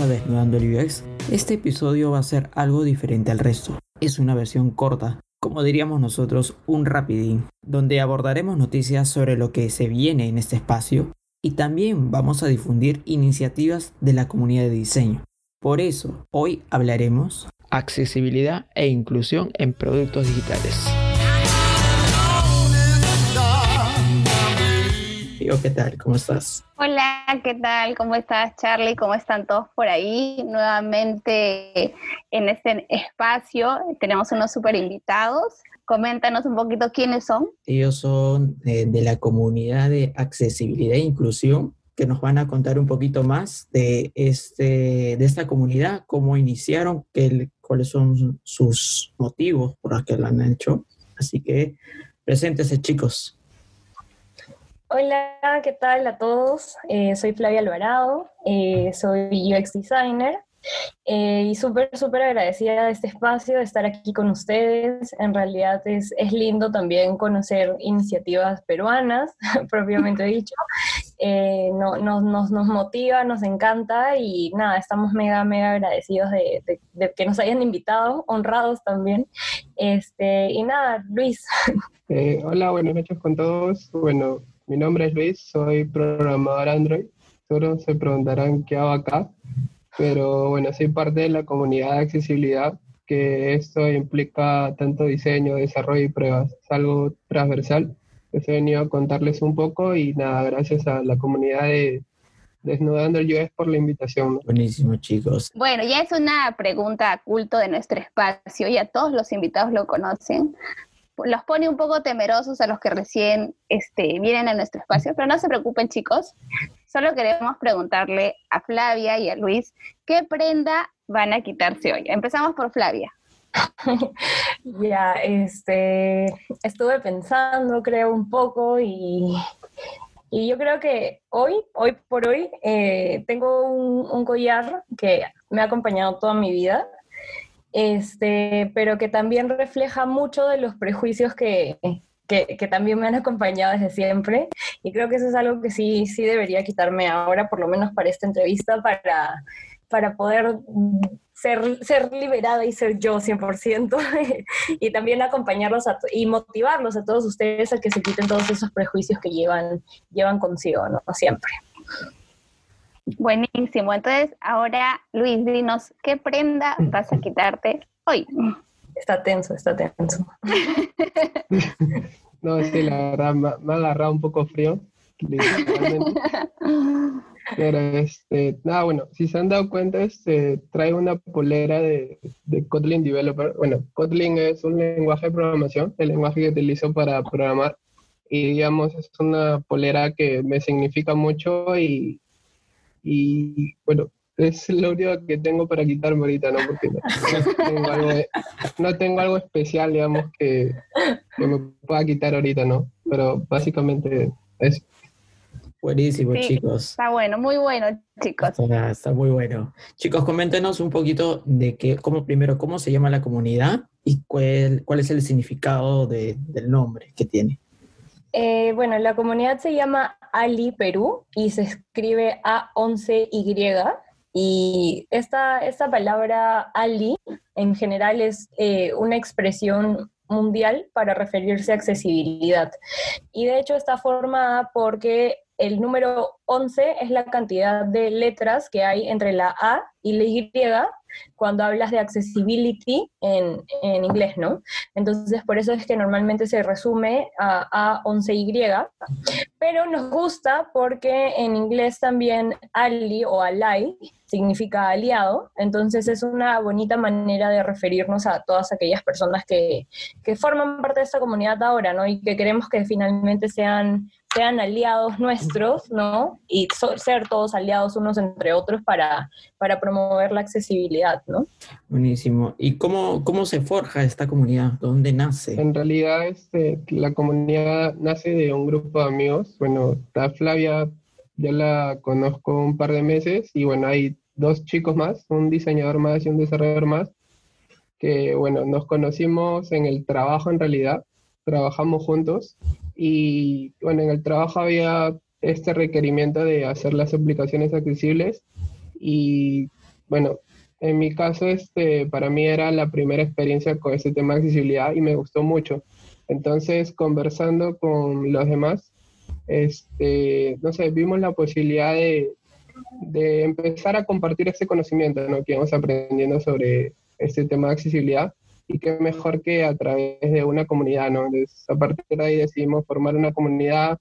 A Desnudando el UX. Este episodio va a ser algo diferente al resto. Es una versión corta, como diríamos nosotros, un rapidín, donde abordaremos noticias sobre lo que se viene en este espacio y también vamos a difundir iniciativas de la comunidad de diseño. Por eso, hoy hablaremos accesibilidad e inclusión en productos digitales. ¿qué tal? ¿Cómo estás? Hola, ¿qué tal? ¿Cómo estás, Charlie? ¿Cómo están todos por ahí? Nuevamente en este espacio tenemos unos super invitados. Coméntanos un poquito quiénes son. Ellos son de, la comunidad de accesibilidad e inclusión que nos van a contar un poquito más de, este, de esta comunidad, cómo iniciaron, qué, cuáles son sus motivos por los que lo han hecho. Así que preséntese, chicos. Hola, ¿qué tal a todos? Eh, soy Flavia Alvarado, eh, soy UX designer eh, y súper, súper agradecida de este espacio, de estar aquí con ustedes. En realidad es, es lindo también conocer iniciativas peruanas, propiamente dicho. No, nos, nos, nos, motiva, nos encanta y nada, estamos mega, mega agradecidos de, de, de, que nos hayan invitado, honrados también. Este, y nada, Luis. hola, buenas noches con todos. Bueno, mi nombre es Luis, soy programador Android. Seguro se preguntarán qué hago acá, pero bueno, soy parte de la comunidad de accesibilidad, que esto implica tanto diseño, desarrollo y pruebas. Es algo transversal. he venido a contarles un poco y nada, gracias a la comunidad de Desnudando el UX por la invitación. Buenísimo, chicos. Bueno, ya es una pregunta culto de nuestro espacio, ya todos los invitados lo conocen, los pone un poco temerosos a los que recién este, vienen a nuestro espacio, pero no se preocupen chicos, solo queremos preguntarle a Flavia y a Luis qué prenda van a quitarse hoy. Empezamos por Flavia. ya, este, estuve pensando, creo, un poco y, y yo creo que hoy, hoy por hoy, eh, tengo un collar que me ha acompañado toda mi vida este, pero que también refleja mucho de los prejuicios que, que, también me han acompañado desde siempre. Y creo que eso es algo que sí, sí debería quitarme ahora, por lo menos para esta entrevista, para, para poder ser, ser liberada y ser yo 100%, y también acompañarlos y motivarlos a todos ustedes a que se quiten todos esos prejuicios que llevan, llevan consigo, ¿no? Siempre. Buenísimo. Entonces, ahora, Luis, dinos, ¿qué prenda vas a quitarte hoy? Está tenso, está tenso. no, es que la verdad me, ha agarrado un poco frío, Pero, este, nada, bueno, si se han dado cuenta, este, traigo una polera de, de Kotlin Developer. Bueno, Kotlin es un lenguaje de programación, el lenguaje que utilizo para programar. Y digamos, es una polera que me significa mucho y, y bueno, es lo único que tengo para quitarme ahorita, ¿no? Porque no, tengo, algo, especial, digamos, que, me pueda quitar ahorita, ¿no? Pero básicamente es... Buenísimo, chicos. Está bueno, muy bueno, chicos. Está, muy bueno. Chicos, coméntenos un poquito de qué, cómo primero, cómo se llama la comunidad y cuál, cuál es el significado de, del nombre que tiene. Eh, bueno, la comunidad se llama Ali Perú y se escribe A11Y. Y esta, esta palabra Ali en general es eh, una expresión mundial para referirse a accesibilidad. Y de hecho está formada porque el número 11 es la cantidad de letras que hay entre la A y la Y cuando hablas de accessibility en, en, inglés, ¿no? Entonces, por eso es que normalmente se resume a A11Y, pero nos gusta porque en inglés también ally o ally significa aliado, entonces es una bonita manera de referirnos a todas aquellas personas que, que forman parte de esta comunidad ahora, ¿no? Y que queremos que finalmente sean sean aliados nuestros, ¿no? Y ser todos aliados unos entre otros para, para promover la accesibilidad, ¿no? Buenísimo. ¿Y cómo, cómo se forja esta comunidad? ¿Dónde nace? En realidad, este, la comunidad nace de un grupo de amigos. Bueno, está Flavia, ya la conozco un par de meses y bueno, hay dos chicos más, un diseñador más y un desarrollador más, que bueno, nos conocimos en el trabajo en realidad, trabajamos juntos y bueno, en el trabajo había este requerimiento de hacer las aplicaciones accesibles y bueno, en mi caso, este, para mí era la primera experiencia con ese tema de accesibilidad y me gustó mucho. Entonces, conversando con los demás, este, no sé, vimos la posibilidad de, de empezar a compartir ese conocimiento ¿no? que vamos aprendiendo sobre este tema de accesibilidad y qué mejor que a través de una comunidad, ¿no? Entonces, a partir de ahí decidimos formar una comunidad,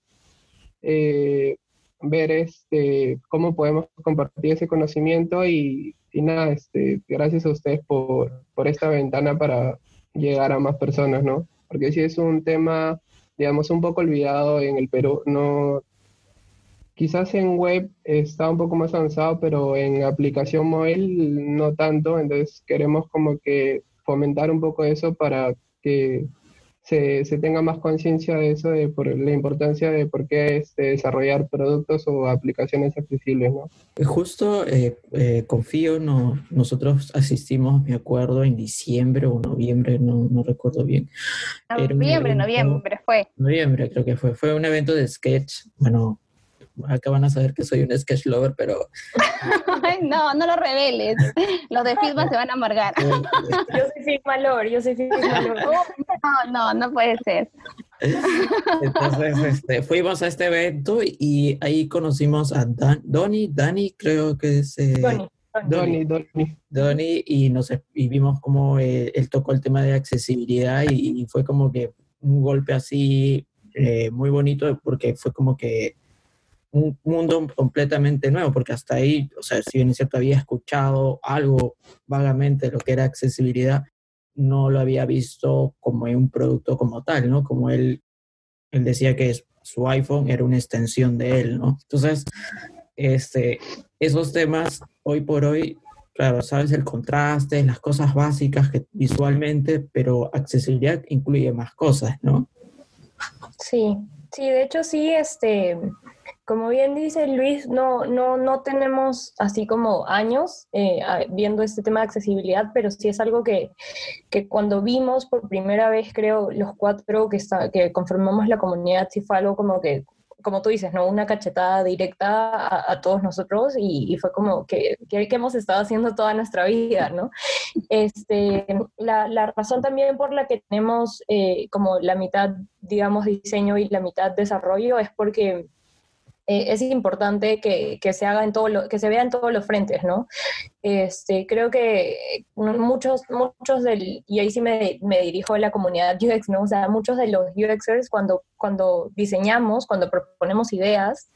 eh, ver este, cómo podemos compartir ese conocimiento y, nada, este, gracias a ustedes por, por esta ventana para llegar a más personas, ¿no? Porque si es un tema, digamos, un poco olvidado en el Perú, no, quizás en web está un poco más avanzado, pero en aplicación móvil no tanto, entonces queremos como que fomentar un poco eso para que se, se tenga más conciencia de eso, de por la importancia de por qué este, desarrollar productos o aplicaciones accesibles, ¿no? Justo eh, eh, confío, no, nosotros asistimos, me acuerdo, en diciembre o noviembre, no, no recuerdo bien. Noviembre, noviembre fue. Noviembre creo que fue. Fue un evento de sketch, bueno, acá van a saber que soy un sketch lover, pero... no, no lo reveles. Los de Fitma se van a amargar. yo soy Fitma lover, yo soy Fitma lover. no, no, no puede ser. Entonces, este, fuimos a este evento y ahí conocimos a Dan, Donny, Dani creo que es... Eh, Donny. Donny, y, nos, y vimos cómo eh, él tocó el tema de accesibilidad y, fue como que un golpe así eh, muy bonito porque fue como que un mundo completamente nuevo, porque hasta ahí, o sea, si bien es cierto, había escuchado algo vagamente de lo que era accesibilidad, no lo había visto como un producto como tal, ¿no? Como él, él decía que su iPhone era una extensión de él, ¿no? Entonces, este, esos temas, hoy por hoy, claro, sabes el contraste, las cosas básicas que visualmente, pero accesibilidad incluye más cosas, ¿no? Sí, sí, de hecho sí, este, como bien dice Luis, no, no, no tenemos así como años eh, viendo este tema de accesibilidad, pero sí es algo que, que, cuando vimos por primera vez, creo, los cuatro que, está, que conformamos la comunidad, sí fue algo como que, como tú dices, ¿no? Una cachetada directa a, todos nosotros y, fue como que, que, hemos estado haciendo toda nuestra vida, ¿no? Este, la, la razón también por la que tenemos eh, como la mitad, digamos, diseño y la mitad desarrollo es porque eh, es importante que, se haga en todo lo, que se vea en todos los frentes, ¿no? Este, creo que muchos, muchos del, y ahí sí me, me, dirijo a la comunidad UX, ¿no? O sea, muchos de los UXers cuando, cuando diseñamos, cuando proponemos ideas,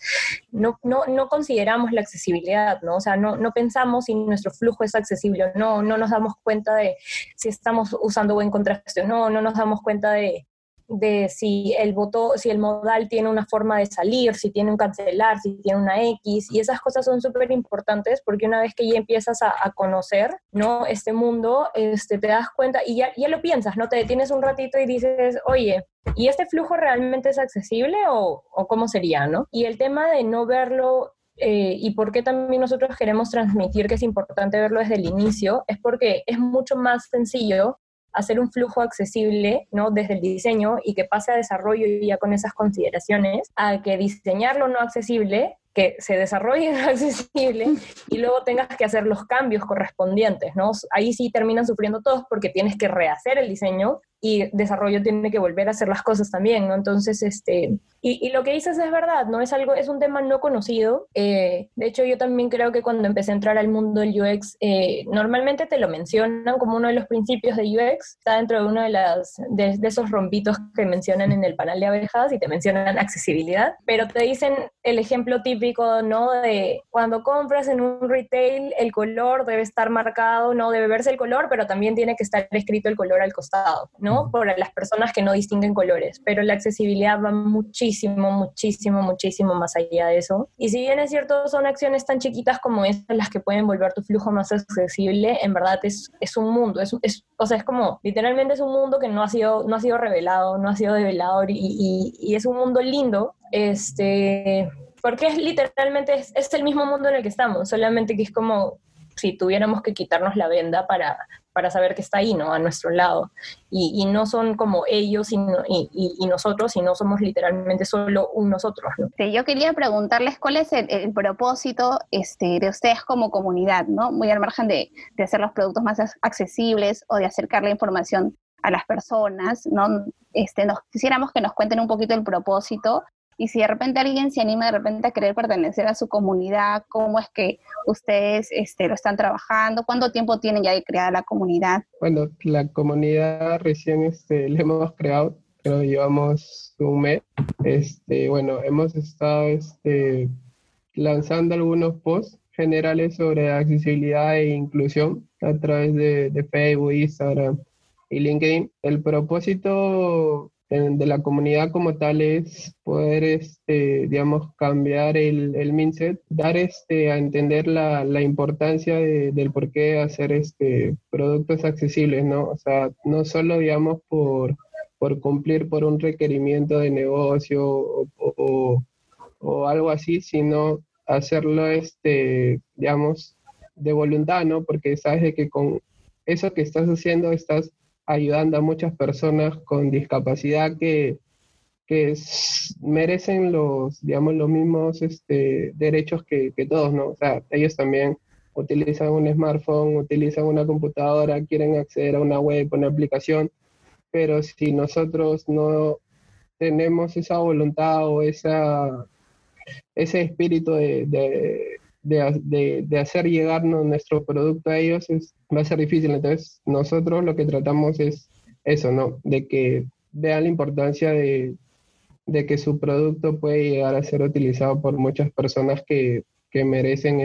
no, no, no consideramos la accesibilidad, ¿no? O sea, no, no pensamos si nuestro flujo es accesible o no, no nos damos cuenta de si estamos usando buen contraste o no, no nos damos cuenta de, de si el botón, si el modal tiene una forma de salir, si tiene un cancelar, si tiene una X, y esas cosas son súper importantes porque una vez que ya empiezas a, conocer, ¿no? Este mundo, este, te das cuenta y ya, ya lo piensas, ¿no? Te detienes un ratito y dices, oye, ¿y este flujo realmente es accesible o, o cómo sería, ¿no? Y el tema de no verlo eh, y por qué también nosotros queremos transmitir que es importante verlo desde el inicio, es porque es mucho más sencillo hacer un flujo accesible, ¿no? Desde el diseño y que pase a desarrollo ya con esas consideraciones, a que diseñarlo no accesible que se desarrolle no accesible y luego tengas que hacer los cambios correspondientes, ¿no? Ahí sí terminan sufriendo todos porque tienes que rehacer el diseño y desarrollo tiene que volver a hacer las cosas también, ¿no? Entonces, este, y, lo que dices es verdad, ¿no? Es algo, es un tema no conocido. Eh, de hecho, yo también creo que cuando empecé a entrar al mundo del UX, eh, normalmente te lo mencionan como uno de los principios de UX, está dentro de uno de, las, de, esos rompitos que mencionan en el panel de abejas y te mencionan accesibilidad, pero te dicen el ejemplo típico, ¿no? De cuando compras en un retail, el color debe estar marcado, no debe verse el color, pero también tiene que estar escrito el color al costado, ¿no? Por las personas que no distinguen colores, pero la accesibilidad va muchísimo, muchísimo, muchísimo más allá de eso. Y si bien es cierto, son acciones tan chiquitas como estas las que pueden volver tu flujo más accesible, en verdad es, es un mundo, es, es, o sea, es como, literalmente es un mundo que no ha sido, no ha sido revelado, no ha sido develado y, y, y es un mundo lindo, este, porque es literalmente, es, es el mismo mundo en el que estamos, solamente que es como si tuviéramos que quitarnos la venda para, para saber que está ahí, ¿no? A nuestro lado. Y, no son como ellos y, y, nosotros, sino somos literalmente solo un nosotros, ¿no? yo quería preguntarles cuál es el, propósito este, de ustedes como comunidad, ¿no? Muy al margen de, de hacer los productos más accesibles o de acercar la información a las personas, ¿no? Este, nos quisiéramos que nos cuenten un poquito el propósito y si de repente alguien se anima de repente a querer pertenecer a su comunidad, cómo es que ustedes este, lo están trabajando, cuánto tiempo tienen ya de creada la comunidad. Bueno, la comunidad recién este, la hemos creado, creo llevamos un mes. Este, bueno, hemos estado este, lanzando algunos posts generales sobre accesibilidad e inclusión a través de, de Facebook, Instagram y LinkedIn. El propósito de la comunidad como tal es poder, este, digamos, cambiar el, el mindset, dar este, a entender la, la importancia del por qué hacer este, productos accesibles, ¿no? O sea, no solo, digamos, por, por cumplir por un requerimiento de negocio o, o, algo así, sino hacerlo, este, digamos, de voluntad, ¿no? Porque sabes que con eso que estás haciendo estás ayudando a muchas personas con discapacidad que, que merecen los, digamos, los mismos este, derechos que, todos, ¿no? O sea, ellos también utilizan un smartphone, utilizan una computadora, quieren acceder a una web, una aplicación, pero si nosotros no tenemos esa voluntad o esa, ese espíritu de, de, hacer llegar nuestro producto a ellos es, va a ser difícil. Entonces, nosotros lo que tratamos es eso, ¿no? De que vean la importancia de, de que su producto puede llegar a ser utilizado por muchas personas que, que merecen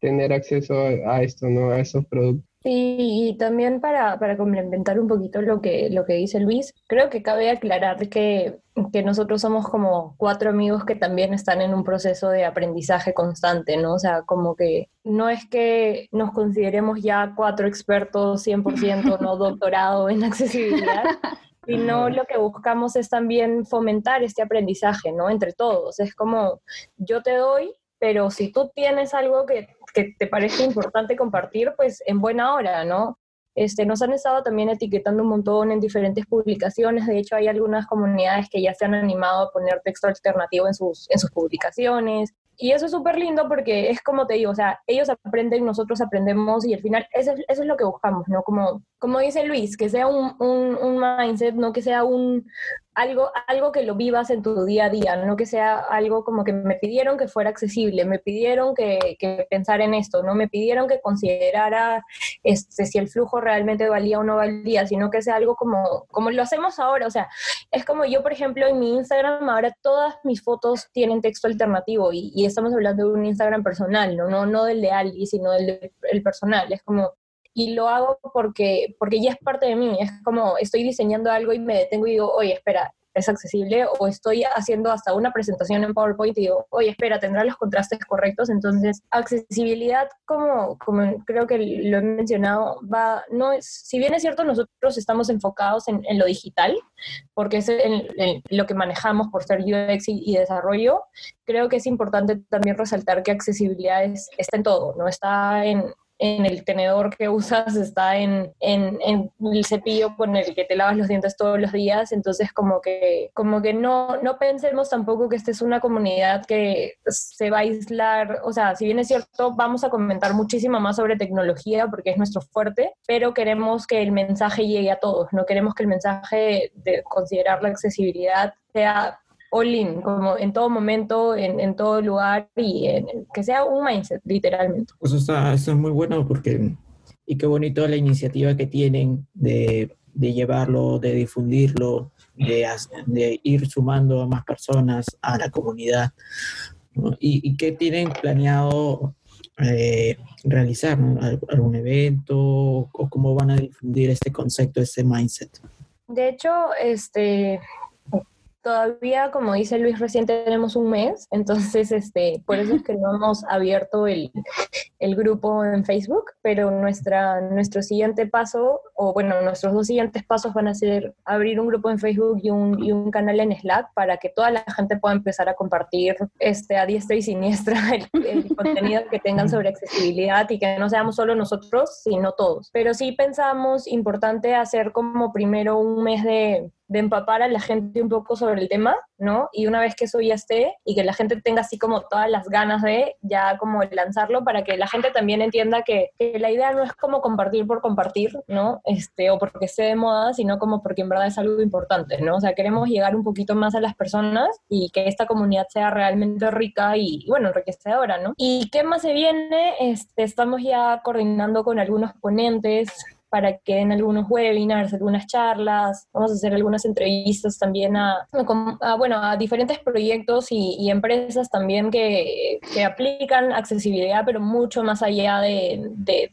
tener acceso a, esto, ¿no? A esos productos. Y, también para, para, complementar un poquito lo que, lo que dice Luis, creo que cabe aclarar que, que, nosotros somos como cuatro amigos que también están en un proceso de aprendizaje constante, ¿no? O sea, como que no es que nos consideremos ya cuatro expertos 100%, no doctorado en accesibilidad, sino lo que buscamos es también fomentar este aprendizaje, ¿no? Entre todos. Es como, yo te doy, pero si tú tienes algo que que te parece importante compartir, pues en buena hora, ¿no? Este, nos han estado también etiquetando un montón en diferentes publicaciones. De hecho, hay algunas comunidades que ya se han animado a poner texto alternativo en sus, en sus publicaciones. Y eso es súper lindo porque es como te digo, o sea, ellos aprenden, nosotros aprendemos y al final eso es, eso es lo que buscamos, ¿no? Como, como dice Luis, que sea un, un, un mindset, no que sea un, algo, algo que lo vivas en tu día a día, no que sea algo como que me pidieron que fuera accesible, me pidieron que, que pensara en esto, no me pidieron que considerara este, si el flujo realmente valía o no valía, sino que sea algo como, como lo hacemos ahora. O sea, es como yo, por ejemplo, en mi Instagram ahora todas mis fotos tienen texto alternativo y, estamos hablando de un Instagram personal, no, no, no del de alguien, sino del, del personal. Es como y lo hago porque, porque ya es parte de mí, es como estoy diseñando algo y me detengo y digo, oye, espera, es accesible, o estoy haciendo hasta una presentación en PowerPoint y digo, oye, espera, tendrá los contrastes correctos, entonces accesibilidad, como, como creo que lo he mencionado, va, no es, si bien es cierto, nosotros estamos enfocados en, en lo digital, porque es en, lo que manejamos por ser UX y, desarrollo, creo que es importante también resaltar que accesibilidad es, está en todo, ¿no? Está en, en el tenedor que usas, está en, en, el cepillo con el que te lavas los dientes todos los días, entonces como que, como que no, no pensemos tampoco que esta es una comunidad que se va a aislar, o sea, si bien es cierto, vamos a comentar muchísimo más sobre tecnología porque es nuestro fuerte, pero queremos que el mensaje llegue a todos, no queremos que el mensaje de considerar la accesibilidad sea all como en todo momento, en, en todo lugar y que sea un mindset, literalmente. Pues eso es muy bueno porque, y qué bonito la iniciativa que tienen de, de llevarlo, de difundirlo, de, de, ir sumando a más personas a la comunidad. Y, y qué tienen planeado eh, realizar, algún evento o cómo van a difundir este concepto, este mindset. De hecho, este, todavía, como dice Luis, recién tenemos un mes, entonces este, por eso es que no hemos abierto el, el grupo en Facebook, pero nuestra, nuestro siguiente paso, o bueno, nuestros dos siguientes pasos van a ser abrir un grupo en Facebook y un, y un canal en Slack para que toda la gente pueda empezar a compartir este, a diestra y siniestra el, contenido que tengan sobre accesibilidad y que no seamos solo nosotros, sino todos. Pero sí pensamos importante hacer como primero un mes de de empapar a la gente un poco sobre el tema, ¿no? Y una vez que eso ya esté y que la gente tenga así como todas las ganas de ya como lanzarlo para que la gente también entienda que, la idea no es como compartir por compartir, ¿no? Este, o porque esté de moda, sino como porque en verdad es algo importante, ¿no? O sea, queremos llegar un poquito más a las personas y que esta comunidad sea realmente rica y, bueno, enriquecedora, ¿no? ¿Y qué más se viene? Este, estamos ya coordinando con algunos ponentes para que den algunos webinars, algunas charlas, vamos a hacer algunas entrevistas también a, bueno, a diferentes proyectos y, empresas también que, que, aplican accesibilidad, pero mucho más allá de, de,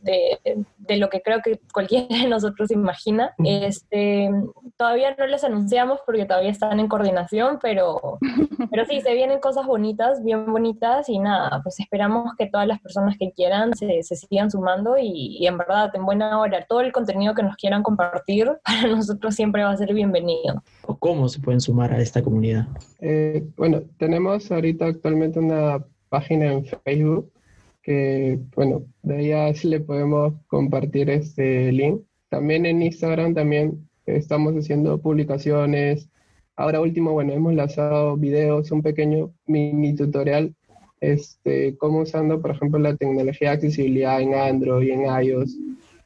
de, lo que creo que cualquiera de nosotros imagina. Este, todavía no les anunciamos porque todavía están en coordinación, pero, pero sí, se vienen cosas bonitas, bien bonitas y nada, pues esperamos que todas las personas que quieran se, se sigan sumando y, y en verdad, en buena hora, todo el contenido que nos quieran compartir, para nosotros siempre va a ser bienvenido. ¿O cómo se pueden sumar a esta comunidad? Eh, bueno, tenemos ahorita actualmente una página en Facebook que, bueno, de ahí le podemos compartir este link. También en Instagram también estamos haciendo publicaciones. Ahora último, bueno, hemos lanzado videos, un pequeño mini tutorial, este, cómo usando, por ejemplo, la tecnología de accesibilidad en Android y en iOS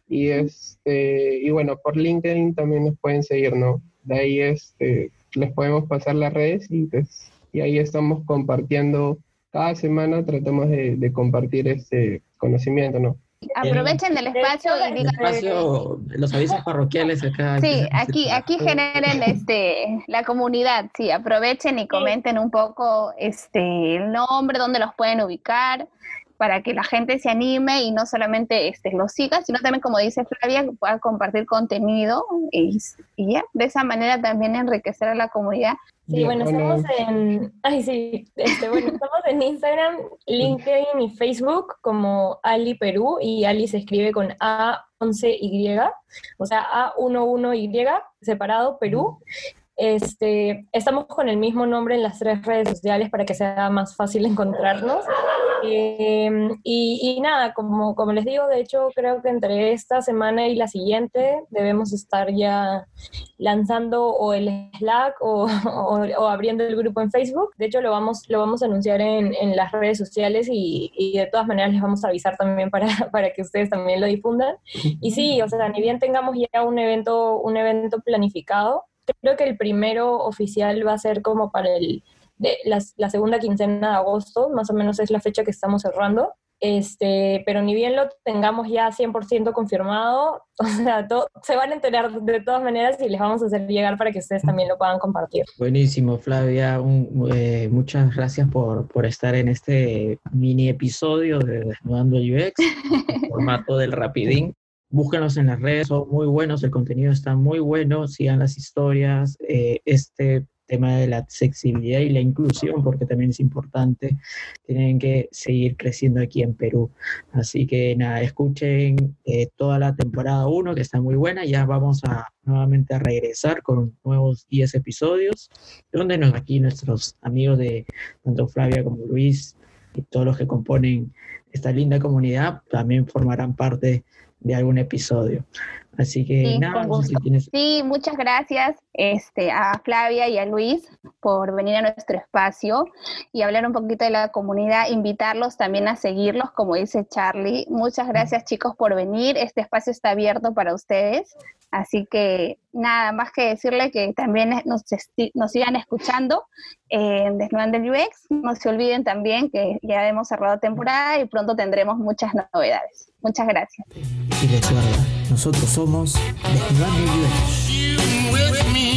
y, este, y bueno, por LinkedIn también nos pueden seguir, ¿no? De ahí este, les podemos pasar las redes y, pues, y ahí estamos compartiendo, cada semana tratamos de, de compartir este conocimiento, ¿no? Aprovechen el espacio y digan. Espacio, los avisos parroquiales acá. Sí, aquí, aquí generen este, la comunidad, sí, aprovechen y comenten un poco este, el nombre, dónde los pueden ubicar, para que la gente se anime y no solamente este, lo siga, sino también, como dice Flavia, que pueda compartir contenido y, ya, de esa manera también enriquecer a la comunidad. Sí, bueno, estamos en, ay, sí, este, bueno, estamos en Instagram, LinkedIn y Facebook como Ali Perú y Ali se escribe con A11Y, o sea, A11Y separado Perú. Este, estamos con el mismo nombre en las tres redes sociales para que sea más fácil encontrarnos. Em, y, nada, como, les digo, de hecho creo que entre esta semana y la siguiente debemos estar ya lanzando o el Slack o, abriendo el grupo en Facebook. De hecho lo vamos, lo vamos a anunciar en, en las redes sociales y, y, de todas maneras les vamos a avisar también para, para que ustedes también lo difundan. Y sí, o sea, ni bien tengamos ya un evento, un evento planificado, creo que el primero oficial va a ser como para el, de, la, segunda quincena de agosto, más o menos es la fecha que estamos cerrando. Este, pero ni bien lo tengamos ya 100% confirmado, o sea, se van a enterar de todas maneras y les vamos a hacer llegar para que ustedes también lo puedan compartir. Buenísimo, Flavia. Eh, muchas gracias por, por, estar en este mini episodio de Desnudando UX, formato del Rapidín. Búsquenlos en las redes, son muy buenos, el contenido está muy bueno, sigan las historias. Eh, este tema de la accesibilidad y la inclusión, porque también es importante, tienen que seguir creciendo aquí en Perú. Así que nada, escuchen eh, toda la temporada 1, que está muy buena, ya vamos a nuevamente a regresar con nuevos 10 episodios, donde nos, aquí nuestros amigos de tanto Flavia como Luis y todos los que componen esta linda comunidad también formarán parte de algún episodio. Así que sí, nada, sí, muchas gracias este, a Flavia y a Luis por venir a nuestro espacio y hablar un poquito de la comunidad, invitarlos también a seguirlos, como dice Charlie. Muchas gracias chicos por venir, este espacio está abierto para ustedes, así que nada más que decirle que también nos, nos sigan escuchando en Desnudando el UX, no se olviden también que ya hemos cerrado temporada y pronto tendremos muchas novedades. Muchas gracias. Y recuerda, nosotros somos Desnudando el UX.